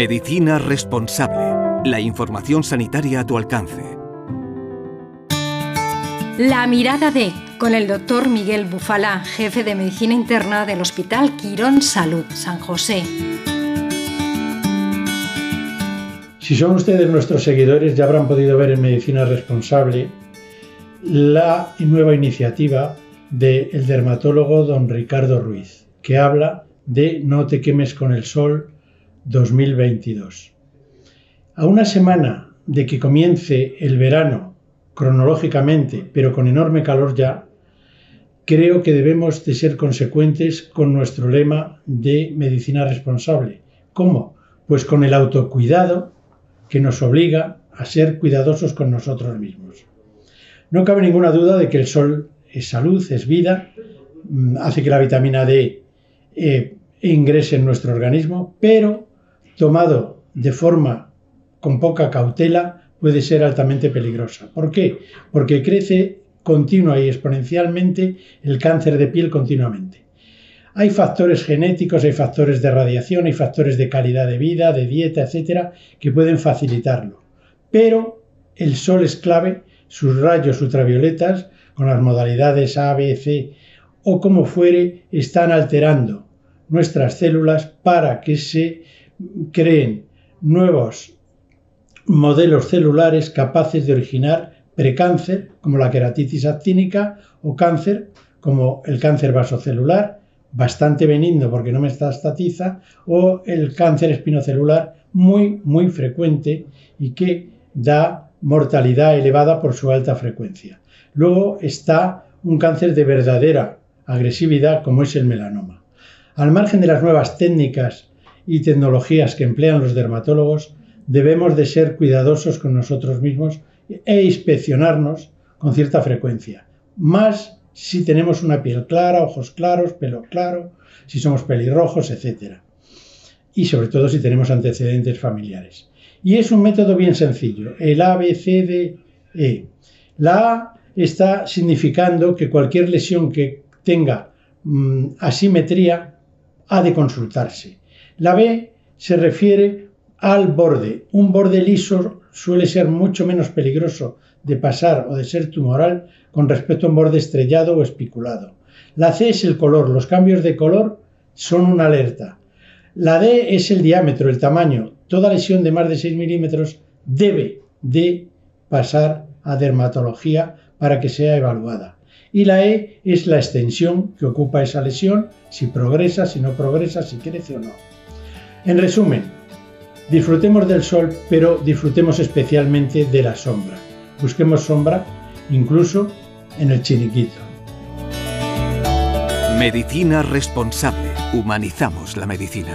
Medicina responsable. La información sanitaria a tu alcance. La mirada de, con el doctor Miguel Bufala, jefe de medicina interna del Hospital Quirón Salud, San José. Si son ustedes nuestros seguidores, ya habrán podido ver en Medicina Responsable la nueva iniciativa del dermatólogo don Ricardo Ruiz, que habla de No te quemes con el sol 2022. A una semana de que comience el verano cronológicamente, pero con enorme calor ya, creo que debemos de ser consecuentes con nuestro lema de medicina responsable. ¿Cómo? Pues con el autocuidado que nos obliga a ser cuidadosos con nosotros mismos. No cabe ninguna duda de que el sol es salud, es vida, mm, hace que la vitamina D eh, ingrese en nuestro organismo, pero tomado de forma con poca cautela puede ser altamente peligrosa. ¿Por qué? Porque crece continua y exponencialmente el cáncer de piel continuamente. Hay factores genéticos, hay factores de radiación, hay factores de calidad de vida, de dieta, etcétera, que pueden facilitarlo. Pero el sol es clave, sus rayos ultravioletas con las modalidades A, B, C o como fuere, están alterando nuestras células para que se creen nuevos modelos celulares capaces de originar precáncer, como la queratitis actínica, o cáncer, como el cáncer vasocelular, bastante benigno porque no me estatiza, o el cáncer espinocelular, muy, muy frecuente y que da mortalidad elevada por su alta frecuencia. Luego está un cáncer de verdadera agresividad como es el melanoma. Al margen de las nuevas técnicas y tecnologías que emplean los dermatólogos, debemos de ser cuidadosos con nosotros mismos e inspeccionarnos con cierta frecuencia. Más si tenemos una piel clara, ojos claros, pelo claro, si somos pelirrojos, etc. Y sobre todo si tenemos antecedentes familiares. Y es un método bien sencillo, el ABCDE. La A está significando que cualquier lesión que tenga mm, asimetría ha de consultarse. La B se refiere al borde. Un borde liso suele ser mucho menos peligroso de pasar o de ser tumoral con respecto a un borde estrellado o espiculado. La C es el color. Los cambios de color son una alerta. La D es el diámetro, el tamaño. Toda lesión de más de 6 milímetros debe de pasar a dermatología para que sea evaluada. Y la E es la extensión que ocupa esa lesión, si progresa, si no progresa, si crece o no. En resumen, disfrutemos del sol, pero disfrutemos especialmente de la sombra. Busquemos sombra incluso en el chiniquito. Medicina responsable. Humanizamos la medicina.